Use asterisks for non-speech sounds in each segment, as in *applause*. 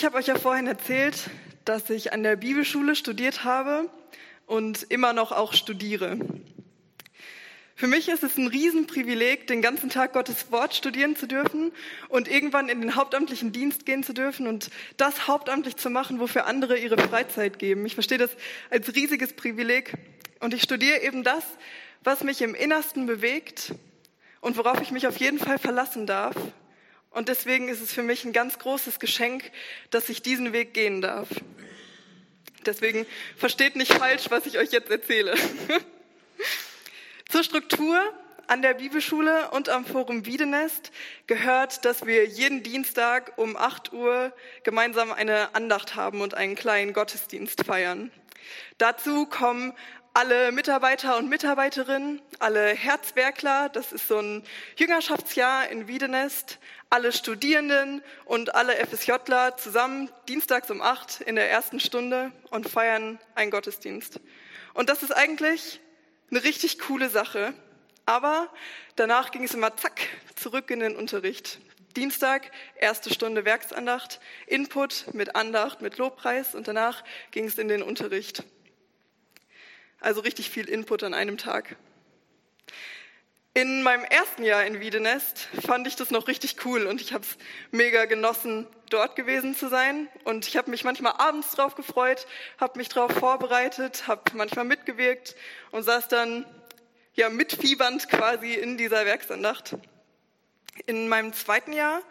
Ich habe euch ja vorhin erzählt, dass ich an der Bibelschule studiert habe und immer noch auch studiere. Für mich ist es ein Riesenprivileg, den ganzen Tag Gottes Wort studieren zu dürfen und irgendwann in den hauptamtlichen Dienst gehen zu dürfen und das hauptamtlich zu machen, wofür andere ihre Freizeit geben. Ich verstehe das als riesiges Privileg und ich studiere eben das, was mich im Innersten bewegt und worauf ich mich auf jeden Fall verlassen darf. Und deswegen ist es für mich ein ganz großes Geschenk, dass ich diesen Weg gehen darf. Deswegen versteht nicht falsch, was ich euch jetzt erzähle. *laughs* Zur Struktur an der Bibelschule und am Forum Wiedenest gehört, dass wir jeden Dienstag um 8 Uhr gemeinsam eine Andacht haben und einen kleinen Gottesdienst feiern. Dazu kommen alle Mitarbeiter und Mitarbeiterinnen, alle Herzwerkler, das ist so ein Jüngerschaftsjahr in Wiedenest, alle Studierenden und alle FSJler zusammen dienstags um acht in der ersten Stunde und feiern einen Gottesdienst. Und das ist eigentlich eine richtig coole Sache. Aber danach ging es immer zack zurück in den Unterricht. Dienstag, erste Stunde Werksandacht, Input mit Andacht, mit Lobpreis und danach ging es in den Unterricht. Also richtig viel Input an einem Tag. In meinem ersten Jahr in Wiedenest fand ich das noch richtig cool und ich habe es mega genossen, dort gewesen zu sein. Und ich habe mich manchmal abends drauf gefreut, habe mich drauf vorbereitet, habe manchmal mitgewirkt und saß dann ja mitfiebernd quasi in dieser Werksandacht. In meinem zweiten Jahr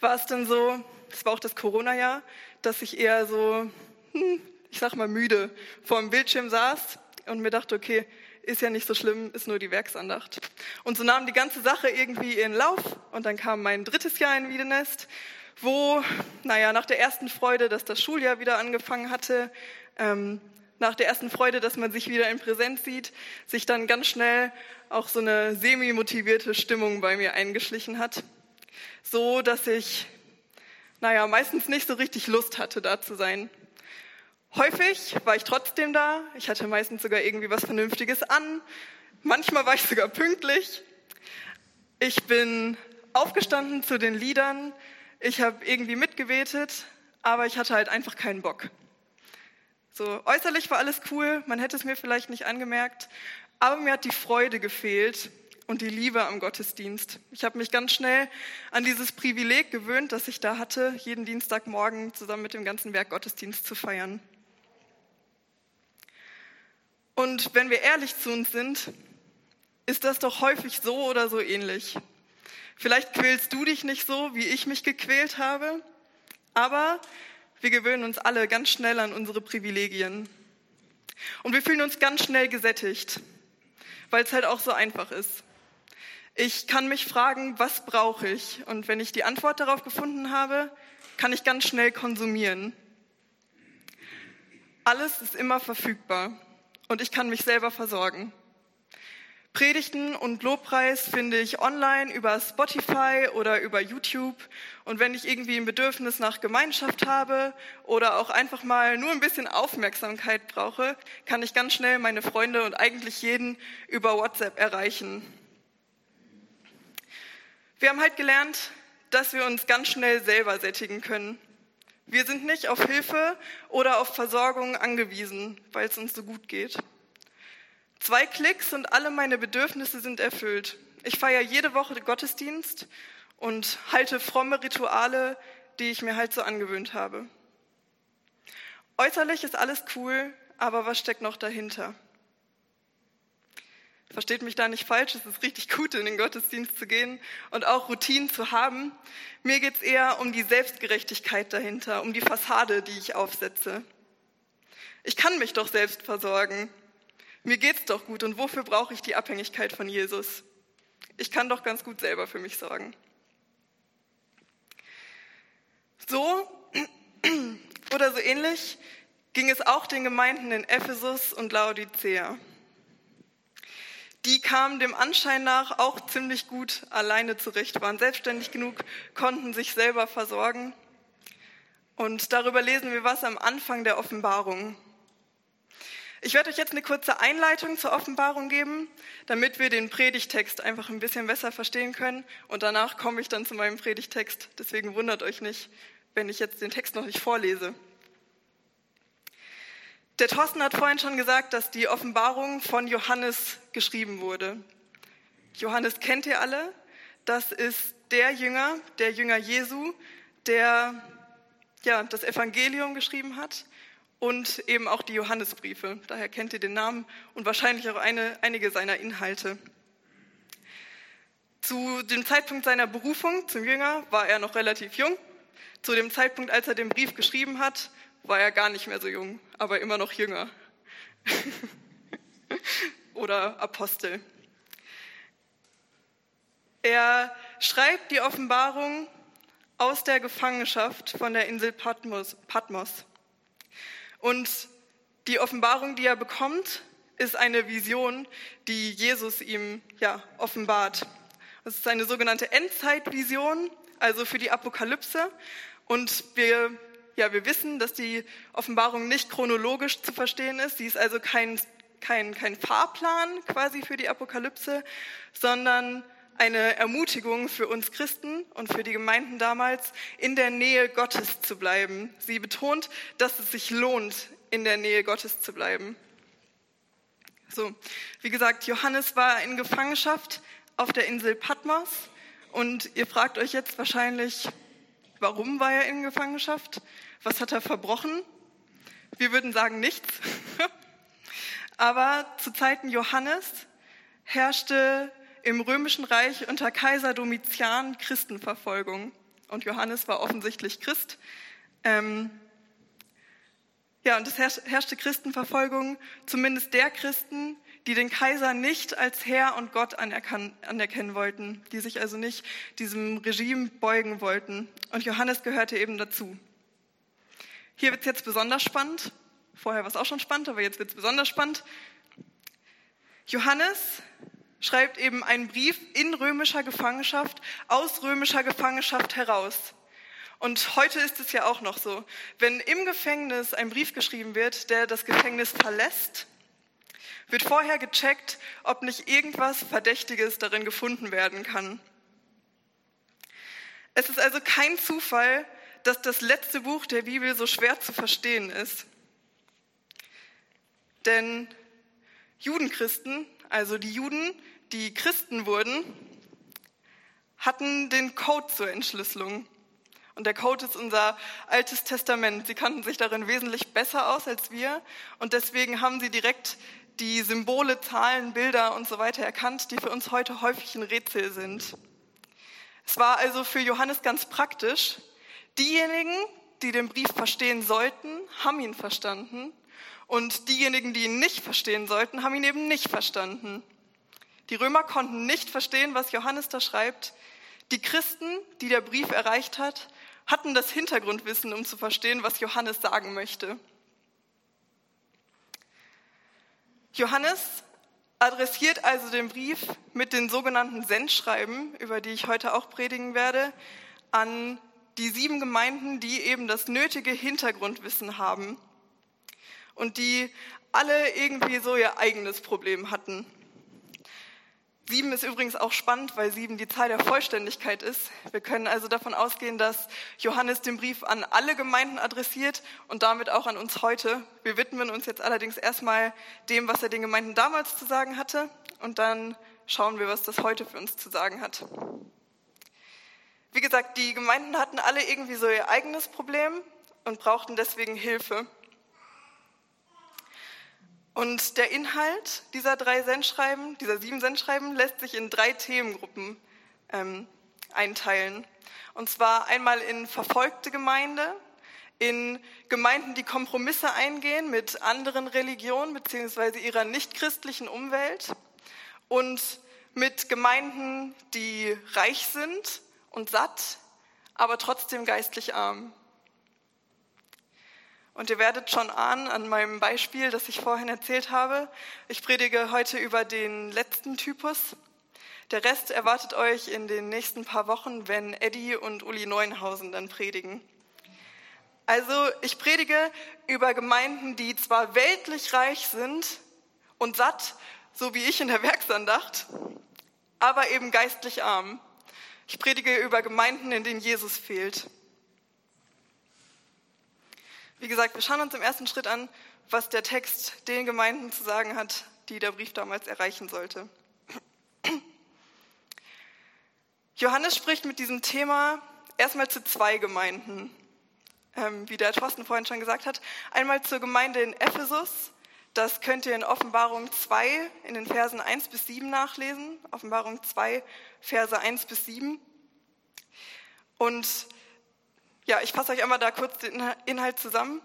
war es dann so, es war auch das Corona-Jahr, dass ich eher so, hm, ich sag mal müde vor dem Bildschirm saß und mir dachte, okay, ist ja nicht so schlimm, ist nur die Werksandacht. Und so nahm die ganze Sache irgendwie ihren Lauf und dann kam mein drittes Jahr in Wiedenest, wo, naja, nach der ersten Freude, dass das Schuljahr wieder angefangen hatte, ähm, nach der ersten Freude, dass man sich wieder in Präsenz sieht, sich dann ganz schnell auch so eine semi-motivierte Stimmung bei mir eingeschlichen hat. So, dass ich, naja, meistens nicht so richtig Lust hatte, da zu sein. Häufig war ich trotzdem da. Ich hatte meistens sogar irgendwie was Vernünftiges an. Manchmal war ich sogar pünktlich. Ich bin aufgestanden zu den Liedern. Ich habe irgendwie mitgebetet, aber ich hatte halt einfach keinen Bock. So äußerlich war alles cool, man hätte es mir vielleicht nicht angemerkt, aber mir hat die Freude gefehlt und die Liebe am Gottesdienst. Ich habe mich ganz schnell an dieses Privileg gewöhnt, das ich da hatte, jeden Dienstagmorgen zusammen mit dem ganzen Werk Gottesdienst zu feiern. Und wenn wir ehrlich zu uns sind, ist das doch häufig so oder so ähnlich. Vielleicht quälst du dich nicht so, wie ich mich gequält habe, aber wir gewöhnen uns alle ganz schnell an unsere Privilegien. Und wir fühlen uns ganz schnell gesättigt, weil es halt auch so einfach ist. Ich kann mich fragen, was brauche ich? Und wenn ich die Antwort darauf gefunden habe, kann ich ganz schnell konsumieren. Alles ist immer verfügbar und ich kann mich selber versorgen. Predigten und Lobpreis finde ich online über Spotify oder über YouTube. Und wenn ich irgendwie ein Bedürfnis nach Gemeinschaft habe oder auch einfach mal nur ein bisschen Aufmerksamkeit brauche, kann ich ganz schnell meine Freunde und eigentlich jeden über WhatsApp erreichen. Wir haben halt gelernt, dass wir uns ganz schnell selber sättigen können. Wir sind nicht auf Hilfe oder auf Versorgung angewiesen, weil es uns so gut geht. Zwei Klicks und alle meine Bedürfnisse sind erfüllt. Ich feiere jede Woche Gottesdienst und halte fromme Rituale, die ich mir halt so angewöhnt habe. Äußerlich ist alles cool, aber was steckt noch dahinter? Versteht mich da nicht falsch, es ist richtig gut, in den Gottesdienst zu gehen und auch Routinen zu haben. Mir geht es eher um die Selbstgerechtigkeit dahinter, um die Fassade, die ich aufsetze. Ich kann mich doch selbst versorgen. Mir geht's doch gut und wofür brauche ich die Abhängigkeit von Jesus? Ich kann doch ganz gut selber für mich sorgen. So *clears throat* oder so ähnlich ging es auch den Gemeinden in Ephesus und Laodicea. Die kamen dem Anschein nach auch ziemlich gut alleine zurecht, waren selbstständig genug, konnten sich selber versorgen. Und darüber lesen wir was am Anfang der Offenbarung. Ich werde euch jetzt eine kurze Einleitung zur Offenbarung geben, damit wir den Predigtext einfach ein bisschen besser verstehen können. Und danach komme ich dann zu meinem Predigtext. Deswegen wundert euch nicht, wenn ich jetzt den Text noch nicht vorlese. Der Thorsten hat vorhin schon gesagt, dass die Offenbarung von Johannes geschrieben wurde. Johannes kennt ihr alle. Das ist der Jünger, der Jünger Jesu, der ja, das Evangelium geschrieben hat und eben auch die Johannesbriefe. Daher kennt ihr den Namen und wahrscheinlich auch eine, einige seiner Inhalte. Zu dem Zeitpunkt seiner Berufung zum Jünger war er noch relativ jung. Zu dem Zeitpunkt, als er den Brief geschrieben hat, war er gar nicht mehr so jung, aber immer noch jünger. *laughs* Oder Apostel. Er schreibt die Offenbarung aus der Gefangenschaft von der Insel Patmos. Patmos. Und die Offenbarung, die er bekommt, ist eine Vision, die Jesus ihm ja, offenbart. Das ist eine sogenannte Endzeitvision, also für die Apokalypse. Und wir, ja, wir wissen, dass die Offenbarung nicht chronologisch zu verstehen ist. Sie ist also kein, kein, kein Fahrplan quasi für die Apokalypse, sondern eine Ermutigung für uns Christen und für die Gemeinden damals, in der Nähe Gottes zu bleiben. Sie betont, dass es sich lohnt, in der Nähe Gottes zu bleiben. So, wie gesagt, Johannes war in Gefangenschaft auf der Insel Patmos und ihr fragt euch jetzt wahrscheinlich, warum war er in Gefangenschaft? Was hat er verbrochen? Wir würden sagen nichts. *laughs* Aber zu Zeiten Johannes herrschte im Römischen Reich unter Kaiser Domitian Christenverfolgung. Und Johannes war offensichtlich Christ. Ähm, ja, und es herrschte Christenverfolgung, zumindest der Christen, die den Kaiser nicht als Herr und Gott anerkennen wollten, die sich also nicht diesem Regime beugen wollten. Und Johannes gehörte eben dazu. Hier wird es jetzt besonders spannend. Vorher war es auch schon spannend, aber jetzt wird es besonders spannend. Johannes schreibt eben einen Brief in römischer Gefangenschaft, aus römischer Gefangenschaft heraus. Und heute ist es ja auch noch so. Wenn im Gefängnis ein Brief geschrieben wird, der das Gefängnis verlässt, wird vorher gecheckt, ob nicht irgendwas Verdächtiges darin gefunden werden kann. Es ist also kein Zufall, dass das letzte Buch der Bibel so schwer zu verstehen ist. Denn Judenchristen, also die Juden, die Christen wurden, hatten den Code zur Entschlüsselung. Und der Code ist unser altes Testament. Sie kannten sich darin wesentlich besser aus als wir. Und deswegen haben sie direkt die Symbole, Zahlen, Bilder und so weiter erkannt, die für uns heute häufig ein Rätsel sind. Es war also für Johannes ganz praktisch. Diejenigen, die den Brief verstehen sollten, haben ihn verstanden. Und diejenigen, die ihn nicht verstehen sollten, haben ihn eben nicht verstanden. Die Römer konnten nicht verstehen, was Johannes da schreibt. Die Christen, die der Brief erreicht hat, hatten das Hintergrundwissen, um zu verstehen, was Johannes sagen möchte. Johannes adressiert also den Brief mit den sogenannten Sendschreiben, über die ich heute auch predigen werde, an die sieben Gemeinden, die eben das nötige Hintergrundwissen haben und die alle irgendwie so ihr eigenes Problem hatten. Sieben ist übrigens auch spannend, weil sieben die Zahl der Vollständigkeit ist. Wir können also davon ausgehen, dass Johannes den Brief an alle Gemeinden adressiert und damit auch an uns heute. Wir widmen uns jetzt allerdings erstmal dem, was er den Gemeinden damals zu sagen hatte und dann schauen wir, was das heute für uns zu sagen hat. Wie gesagt, die Gemeinden hatten alle irgendwie so ihr eigenes Problem und brauchten deswegen Hilfe. Und der Inhalt dieser drei Sendschreiben, dieser sieben Sendschreiben, lässt sich in drei Themengruppen ähm, einteilen. Und zwar einmal in verfolgte Gemeinde, in Gemeinden, die Kompromisse eingehen mit anderen Religionen beziehungsweise ihrer nichtchristlichen Umwelt und mit Gemeinden, die reich sind und satt, aber trotzdem geistlich arm. Und ihr werdet schon ahnen an meinem Beispiel, das ich vorhin erzählt habe. Ich predige heute über den letzten Typus. Der Rest erwartet euch in den nächsten paar Wochen, wenn Eddie und Uli Neuenhausen dann predigen. Also ich predige über Gemeinden, die zwar weltlich reich sind und satt, so wie ich in der Werksandacht, aber eben geistlich arm. Ich predige über Gemeinden, in denen Jesus fehlt. Wie gesagt, wir schauen uns im ersten Schritt an, was der Text den Gemeinden zu sagen hat, die der Brief damals erreichen sollte. Johannes spricht mit diesem Thema erstmal zu zwei Gemeinden, ähm, wie der Thorsten vorhin schon gesagt hat. Einmal zur Gemeinde in Ephesus, das könnt ihr in Offenbarung 2 in den Versen 1 bis 7 nachlesen. Offenbarung 2, Verse 1 bis 7. Und ja, ich fasse euch einmal da kurz den Inhalt zusammen.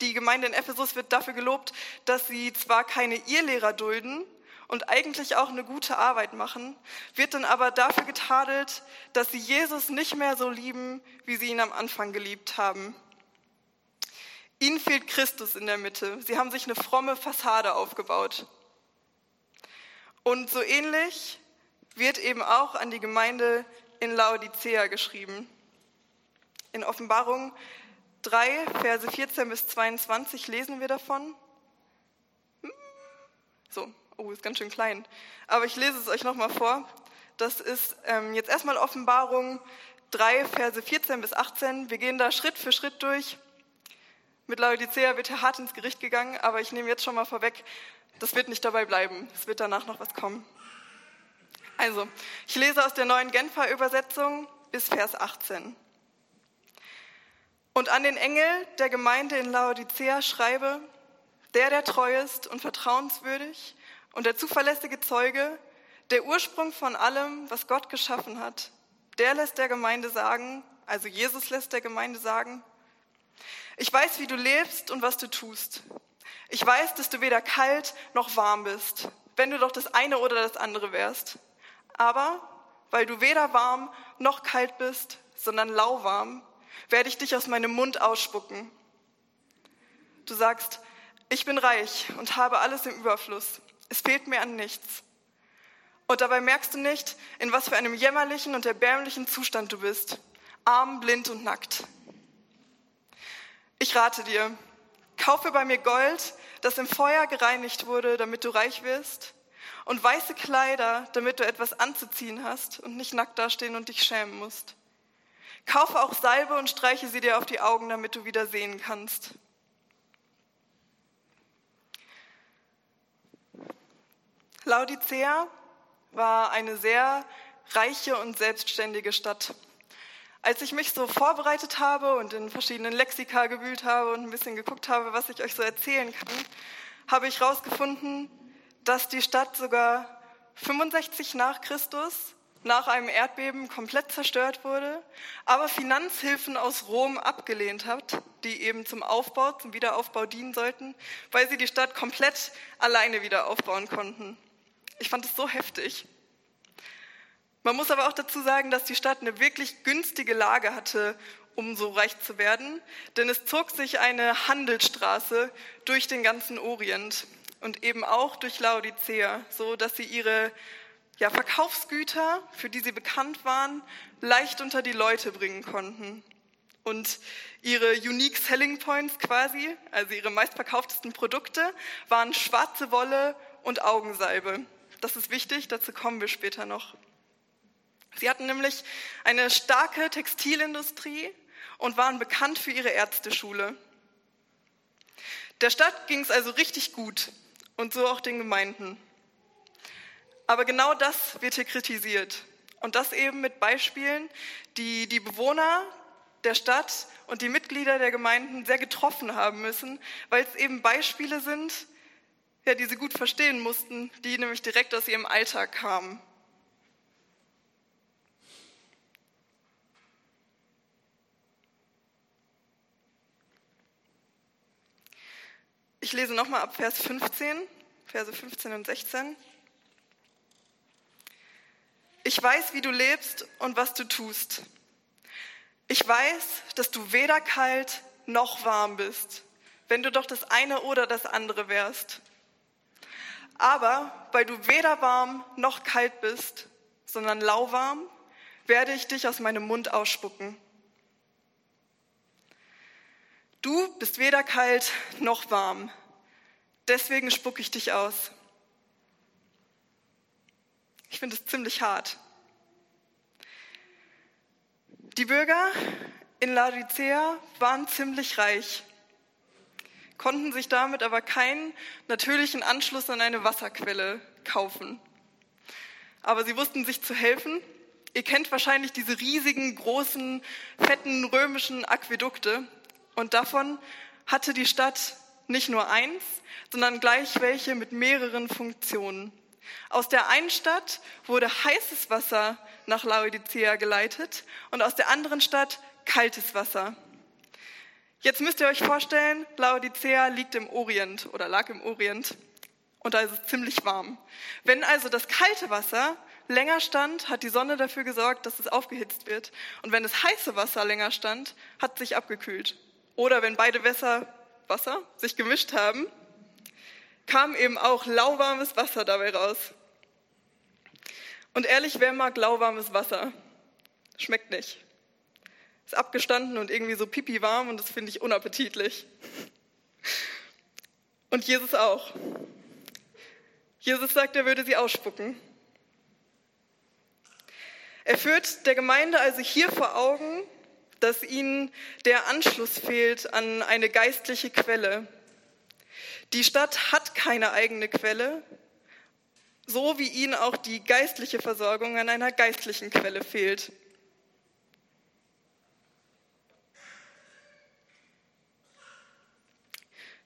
Die Gemeinde in Ephesus wird dafür gelobt, dass sie zwar keine Irrlehrer dulden und eigentlich auch eine gute Arbeit machen, wird dann aber dafür getadelt, dass sie Jesus nicht mehr so lieben, wie sie ihn am Anfang geliebt haben. Ihnen fehlt Christus in der Mitte. Sie haben sich eine fromme Fassade aufgebaut. Und so ähnlich wird eben auch an die Gemeinde in Laodicea geschrieben. In Offenbarung 3, Verse 14 bis 22 lesen wir davon. Hm? So, oh, ist ganz schön klein. Aber ich lese es euch nochmal vor. Das ist ähm, jetzt erstmal Offenbarung 3, Verse 14 bis 18. Wir gehen da Schritt für Schritt durch. Mit Laodicea wird er hart ins Gericht gegangen, aber ich nehme jetzt schon mal vorweg, das wird nicht dabei bleiben. Es wird danach noch was kommen. Also, ich lese aus der neuen Genfer Übersetzung bis Vers 18. Und an den Engel der Gemeinde in Laodicea schreibe, der, der treu ist und vertrauenswürdig und der zuverlässige Zeuge, der Ursprung von allem, was Gott geschaffen hat, der lässt der Gemeinde sagen, also Jesus lässt der Gemeinde sagen, ich weiß, wie du lebst und was du tust. Ich weiß, dass du weder kalt noch warm bist, wenn du doch das eine oder das andere wärst. Aber weil du weder warm noch kalt bist, sondern lauwarm, werde ich dich aus meinem Mund ausspucken. Du sagst, ich bin reich und habe alles im Überfluss. Es fehlt mir an nichts. Und dabei merkst du nicht, in was für einem jämmerlichen und erbärmlichen Zustand du bist. Arm, blind und nackt. Ich rate dir, kaufe bei mir Gold, das im Feuer gereinigt wurde, damit du reich wirst, und weiße Kleider, damit du etwas anzuziehen hast und nicht nackt dastehen und dich schämen musst. Kaufe auch Salbe und streiche sie dir auf die Augen, damit du wieder sehen kannst. Laodicea war eine sehr reiche und selbstständige Stadt. Als ich mich so vorbereitet habe und in verschiedenen Lexika gewühlt habe und ein bisschen geguckt habe, was ich euch so erzählen kann, habe ich herausgefunden, dass die Stadt sogar 65 nach Christus nach einem Erdbeben komplett zerstört wurde, aber Finanzhilfen aus Rom abgelehnt hat, die eben zum Aufbau, zum Wiederaufbau dienen sollten, weil sie die Stadt komplett alleine wieder aufbauen konnten. Ich fand es so heftig. Man muss aber auch dazu sagen, dass die Stadt eine wirklich günstige Lage hatte, um so reich zu werden, denn es zog sich eine Handelsstraße durch den ganzen Orient und eben auch durch Laodicea, so dass sie ihre ja, Verkaufsgüter, für die sie bekannt waren, leicht unter die Leute bringen konnten. Und ihre Unique Selling Points quasi, also ihre meistverkauftesten Produkte, waren schwarze Wolle und Augensalbe. Das ist wichtig, dazu kommen wir später noch. Sie hatten nämlich eine starke Textilindustrie und waren bekannt für ihre Ärzteschule. Der Stadt ging es also richtig gut und so auch den Gemeinden. Aber genau das wird hier kritisiert. Und das eben mit Beispielen, die die Bewohner der Stadt und die Mitglieder der Gemeinden sehr getroffen haben müssen, weil es eben Beispiele sind, ja, die sie gut verstehen mussten, die nämlich direkt aus ihrem Alltag kamen. Ich lese nochmal ab Vers 15, Verse 15 und 16. Ich weiß, wie du lebst und was du tust. Ich weiß, dass du weder kalt noch warm bist, wenn du doch das eine oder das andere wärst. Aber weil du weder warm noch kalt bist, sondern lauwarm, werde ich dich aus meinem Mund ausspucken. Du bist weder kalt noch warm, deswegen spucke ich dich aus. Ich finde es ziemlich hart. Die Bürger in Laodicea waren ziemlich reich, konnten sich damit aber keinen natürlichen Anschluss an eine Wasserquelle kaufen. Aber sie wussten sich zu helfen. Ihr kennt wahrscheinlich diese riesigen, großen, fetten römischen Aquädukte. Und davon hatte die Stadt nicht nur eins, sondern gleich welche mit mehreren Funktionen. Aus der einen Stadt wurde heißes Wasser nach Laodicea geleitet und aus der anderen Stadt kaltes Wasser. Jetzt müsst ihr euch vorstellen, Laodicea liegt im Orient oder lag im Orient und da ist es ziemlich warm. Wenn also das kalte Wasser länger stand, hat die Sonne dafür gesorgt, dass es aufgehitzt wird. Und wenn das heiße Wasser länger stand, hat es sich abgekühlt. Oder wenn beide Wässer, Wasser sich gemischt haben, kam eben auch lauwarmes Wasser dabei raus. Und ehrlich, wer mag lauwarmes Wasser? Schmeckt nicht. Ist abgestanden und irgendwie so pipi warm und das finde ich unappetitlich. Und Jesus auch. Jesus sagt, er würde sie ausspucken. Er führt der Gemeinde also hier vor Augen, dass ihnen der Anschluss fehlt an eine geistliche Quelle. Die Stadt hat keine eigene Quelle, so wie ihnen auch die geistliche Versorgung an einer geistlichen Quelle fehlt.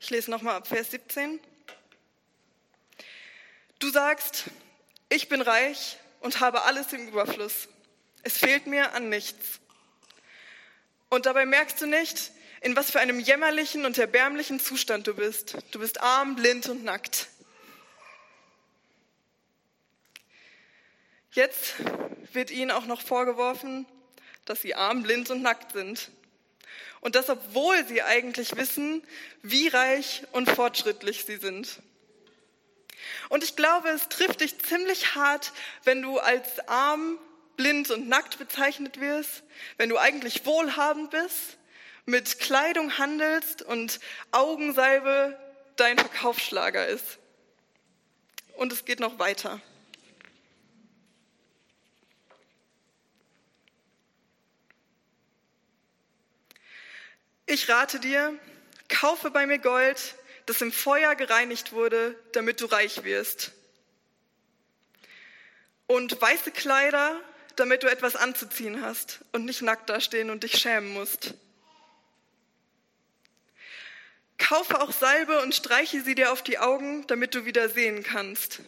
Ich lese nochmal ab Vers 17. Du sagst, ich bin reich und habe alles im Überfluss. Es fehlt mir an nichts. Und dabei merkst du nicht, in was für einem jämmerlichen und erbärmlichen Zustand du bist. Du bist arm, blind und nackt. Jetzt wird ihnen auch noch vorgeworfen, dass sie arm, blind und nackt sind. Und das, obwohl sie eigentlich wissen, wie reich und fortschrittlich sie sind. Und ich glaube, es trifft dich ziemlich hart, wenn du als arm, blind und nackt bezeichnet wirst, wenn du eigentlich wohlhabend bist mit Kleidung handelst und Augensalbe dein Verkaufsschlager ist. Und es geht noch weiter. Ich rate dir, kaufe bei mir Gold, das im Feuer gereinigt wurde, damit du reich wirst. Und weiße Kleider, damit du etwas anzuziehen hast und nicht nackt dastehen und dich schämen musst. Kaufe auch Salbe und streiche sie dir auf die Augen, damit du wieder sehen kannst.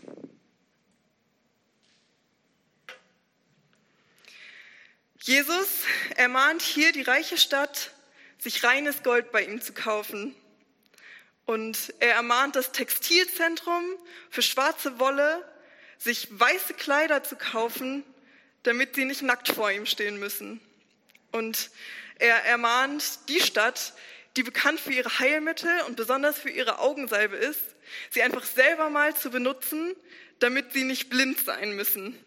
Jesus ermahnt hier die reiche Stadt, sich reines Gold bei ihm zu kaufen. Und er ermahnt das Textilzentrum für schwarze Wolle, sich weiße Kleider zu kaufen, damit sie nicht nackt vor ihm stehen müssen. Und er ermahnt die Stadt, die bekannt für ihre Heilmittel und besonders für ihre Augensalbe ist, sie einfach selber mal zu benutzen, damit sie nicht blind sein müssen.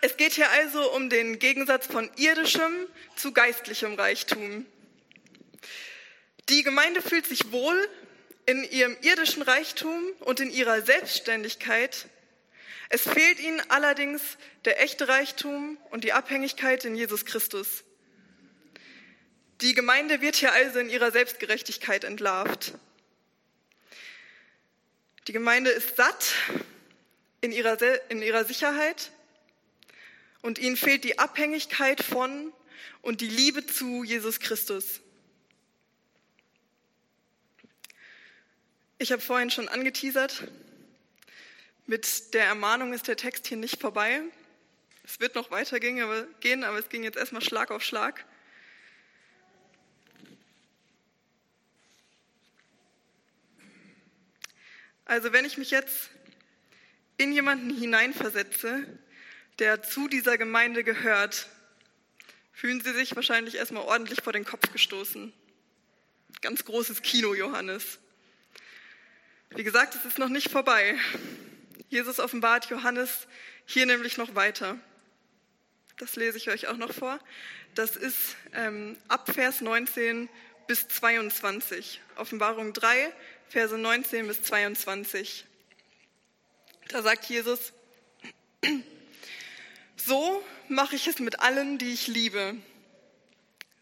Es geht hier also um den Gegensatz von irdischem zu geistlichem Reichtum. Die Gemeinde fühlt sich wohl in ihrem irdischen Reichtum und in ihrer Selbstständigkeit. Es fehlt ihnen allerdings der echte Reichtum und die Abhängigkeit in Jesus Christus. Die Gemeinde wird hier also in ihrer Selbstgerechtigkeit entlarvt. Die Gemeinde ist satt in ihrer, in ihrer Sicherheit und ihnen fehlt die Abhängigkeit von und die Liebe zu Jesus Christus. Ich habe vorhin schon angeteasert, mit der Ermahnung ist der Text hier nicht vorbei. Es wird noch weitergehen, aber, gehen, aber es ging jetzt erstmal Schlag auf Schlag. Also wenn ich mich jetzt in jemanden hineinversetze, der zu dieser Gemeinde gehört, fühlen Sie sich wahrscheinlich erstmal ordentlich vor den Kopf gestoßen. Ganz großes Kino, Johannes. Wie gesagt, es ist noch nicht vorbei. Jesus offenbart Johannes hier nämlich noch weiter. Das lese ich euch auch noch vor. Das ist ähm, ab Vers 19 bis 22. Offenbarung 3, Verse 19 bis 22. Da sagt Jesus, *clears throat* so mache ich es mit allen, die ich liebe.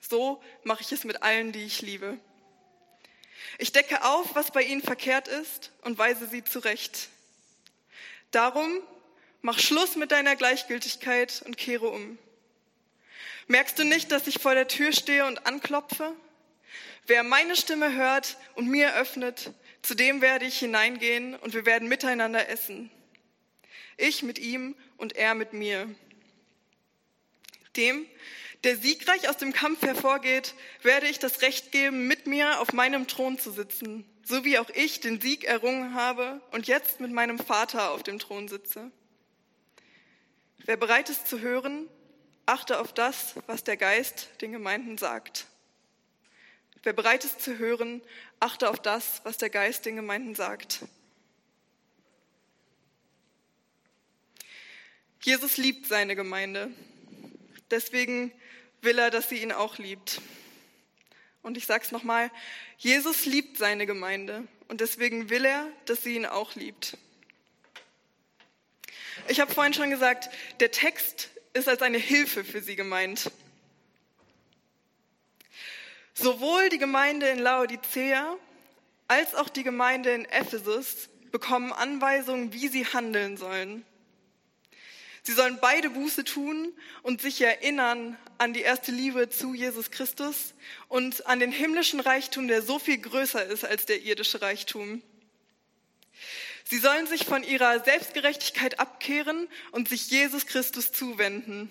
So mache ich es mit allen, die ich liebe. Ich decke auf, was bei ihnen verkehrt ist und weise sie zurecht. Darum mach Schluss mit deiner Gleichgültigkeit und kehre um. Merkst du nicht, dass ich vor der Tür stehe und anklopfe? Wer meine Stimme hört und mir öffnet, zu dem werde ich hineingehen und wir werden miteinander essen. Ich mit ihm und er mit mir. Dem, der siegreich aus dem Kampf hervorgeht, werde ich das Recht geben, mit mir auf meinem Thron zu sitzen, so wie auch ich den Sieg errungen habe und jetzt mit meinem Vater auf dem Thron sitze. Wer bereit ist zu hören, achte auf das, was der Geist den Gemeinden sagt. Wer bereit ist zu hören, achte auf das, was der Geist den Gemeinden sagt. Jesus liebt seine Gemeinde. Deswegen will er, dass sie ihn auch liebt. Und ich sage es nochmal, Jesus liebt seine Gemeinde und deswegen will er, dass sie ihn auch liebt. Ich habe vorhin schon gesagt, der Text ist als eine Hilfe für sie gemeint. Sowohl die Gemeinde in Laodicea als auch die Gemeinde in Ephesus bekommen Anweisungen, wie sie handeln sollen. Sie sollen beide Buße tun und sich erinnern an die erste Liebe zu Jesus Christus und an den himmlischen Reichtum, der so viel größer ist als der irdische Reichtum. Sie sollen sich von ihrer Selbstgerechtigkeit abkehren und sich Jesus Christus zuwenden.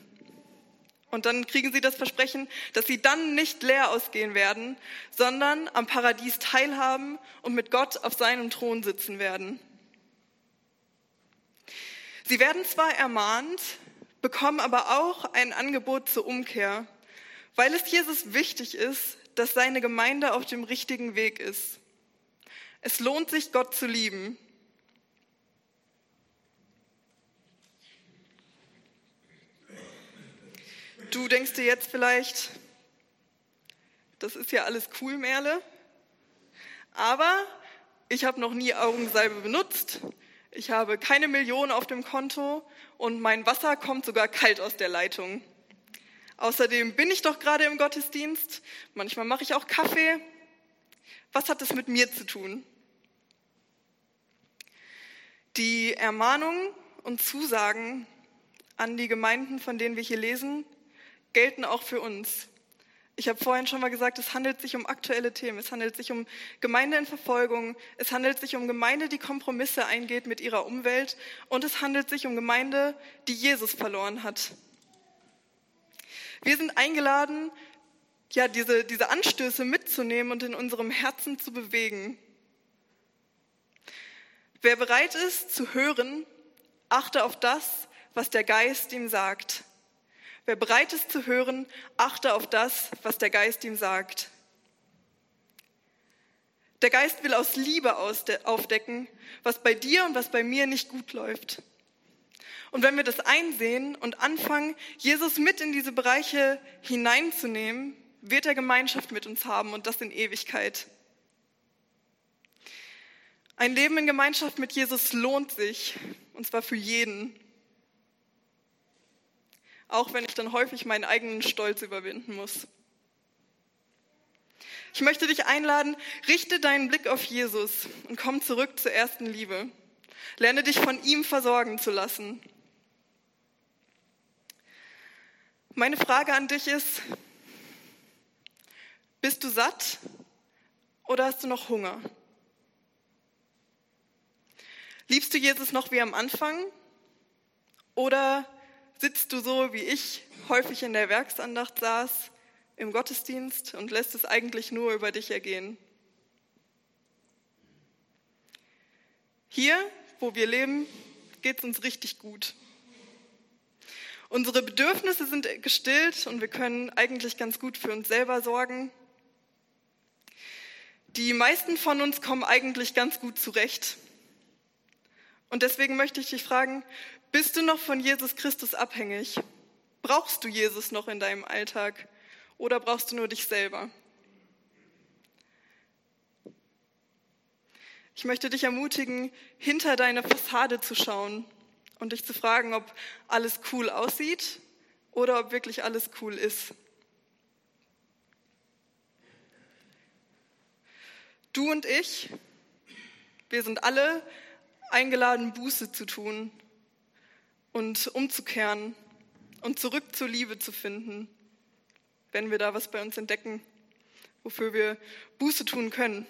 Und dann kriegen sie das Versprechen, dass sie dann nicht leer ausgehen werden, sondern am Paradies teilhaben und mit Gott auf seinem Thron sitzen werden. Sie werden zwar ermahnt, bekommen aber auch ein Angebot zur Umkehr, weil es Jesus wichtig ist, dass seine Gemeinde auf dem richtigen Weg ist. Es lohnt sich, Gott zu lieben. Du denkst dir jetzt vielleicht, das ist ja alles cool, Merle, aber ich habe noch nie Augensalbe benutzt. Ich habe keine Million auf dem Konto und mein Wasser kommt sogar kalt aus der Leitung. Außerdem bin ich doch gerade im Gottesdienst. Manchmal mache ich auch Kaffee. Was hat das mit mir zu tun? Die Ermahnungen und Zusagen an die Gemeinden, von denen wir hier lesen, gelten auch für uns. Ich habe vorhin schon mal gesagt, es handelt sich um aktuelle Themen. Es handelt sich um Gemeinde in Verfolgung. Es handelt sich um Gemeinde, die Kompromisse eingeht mit ihrer Umwelt. Und es handelt sich um Gemeinde, die Jesus verloren hat. Wir sind eingeladen, ja, diese, diese Anstöße mitzunehmen und in unserem Herzen zu bewegen. Wer bereit ist zu hören, achte auf das, was der Geist ihm sagt. Wer bereit ist zu hören, achte auf das, was der Geist ihm sagt. Der Geist will aus Liebe aufdecken, was bei dir und was bei mir nicht gut läuft. Und wenn wir das einsehen und anfangen, Jesus mit in diese Bereiche hineinzunehmen, wird er Gemeinschaft mit uns haben und das in Ewigkeit. Ein Leben in Gemeinschaft mit Jesus lohnt sich, und zwar für jeden auch wenn ich dann häufig meinen eigenen Stolz überwinden muss. Ich möchte dich einladen, richte deinen Blick auf Jesus und komm zurück zur ersten Liebe. Lerne dich von ihm versorgen zu lassen. Meine Frage an dich ist, bist du satt oder hast du noch Hunger? Liebst du Jesus noch wie am Anfang oder sitzt du so wie ich häufig in der Werksandacht saß, im Gottesdienst und lässt es eigentlich nur über dich ergehen. Hier, wo wir leben, geht es uns richtig gut. Unsere Bedürfnisse sind gestillt und wir können eigentlich ganz gut für uns selber sorgen. Die meisten von uns kommen eigentlich ganz gut zurecht. Und deswegen möchte ich dich fragen, bist du noch von Jesus Christus abhängig? Brauchst du Jesus noch in deinem Alltag oder brauchst du nur dich selber? Ich möchte dich ermutigen, hinter deine Fassade zu schauen und dich zu fragen, ob alles cool aussieht oder ob wirklich alles cool ist. Du und ich, wir sind alle eingeladen, Buße zu tun und umzukehren und zurück zur Liebe zu finden, wenn wir da was bei uns entdecken, wofür wir Buße tun können.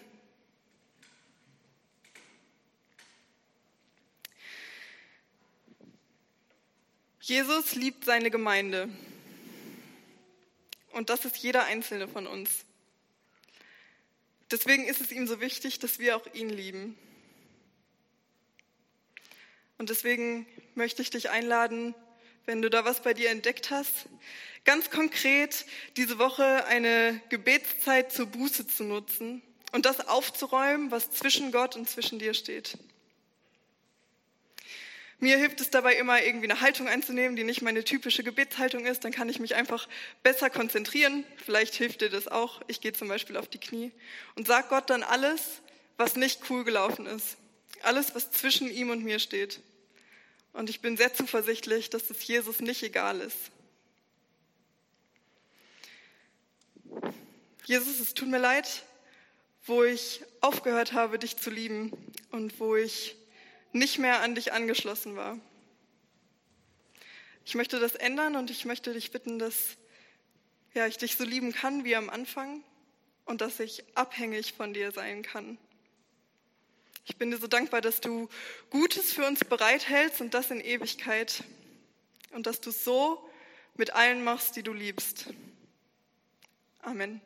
Jesus liebt seine Gemeinde. Und das ist jeder einzelne von uns. Deswegen ist es ihm so wichtig, dass wir auch ihn lieben. Und deswegen möchte ich dich einladen, wenn du da was bei dir entdeckt hast, ganz konkret diese Woche eine Gebetszeit zur Buße zu nutzen und das aufzuräumen, was zwischen Gott und zwischen dir steht. Mir hilft es dabei immer, irgendwie eine Haltung einzunehmen, die nicht meine typische Gebetshaltung ist. Dann kann ich mich einfach besser konzentrieren. Vielleicht hilft dir das auch. Ich gehe zum Beispiel auf die Knie und sag Gott dann alles, was nicht cool gelaufen ist. Alles, was zwischen ihm und mir steht. Und ich bin sehr zuversichtlich, dass es Jesus nicht egal ist. Jesus, es tut mir leid, wo ich aufgehört habe, dich zu lieben und wo ich nicht mehr an dich angeschlossen war. Ich möchte das ändern und ich möchte dich bitten, dass ja, ich dich so lieben kann wie am Anfang und dass ich abhängig von dir sein kann. Ich bin dir so dankbar, dass du Gutes für uns bereithältst und das in Ewigkeit und dass du so mit allen machst, die du liebst. Amen.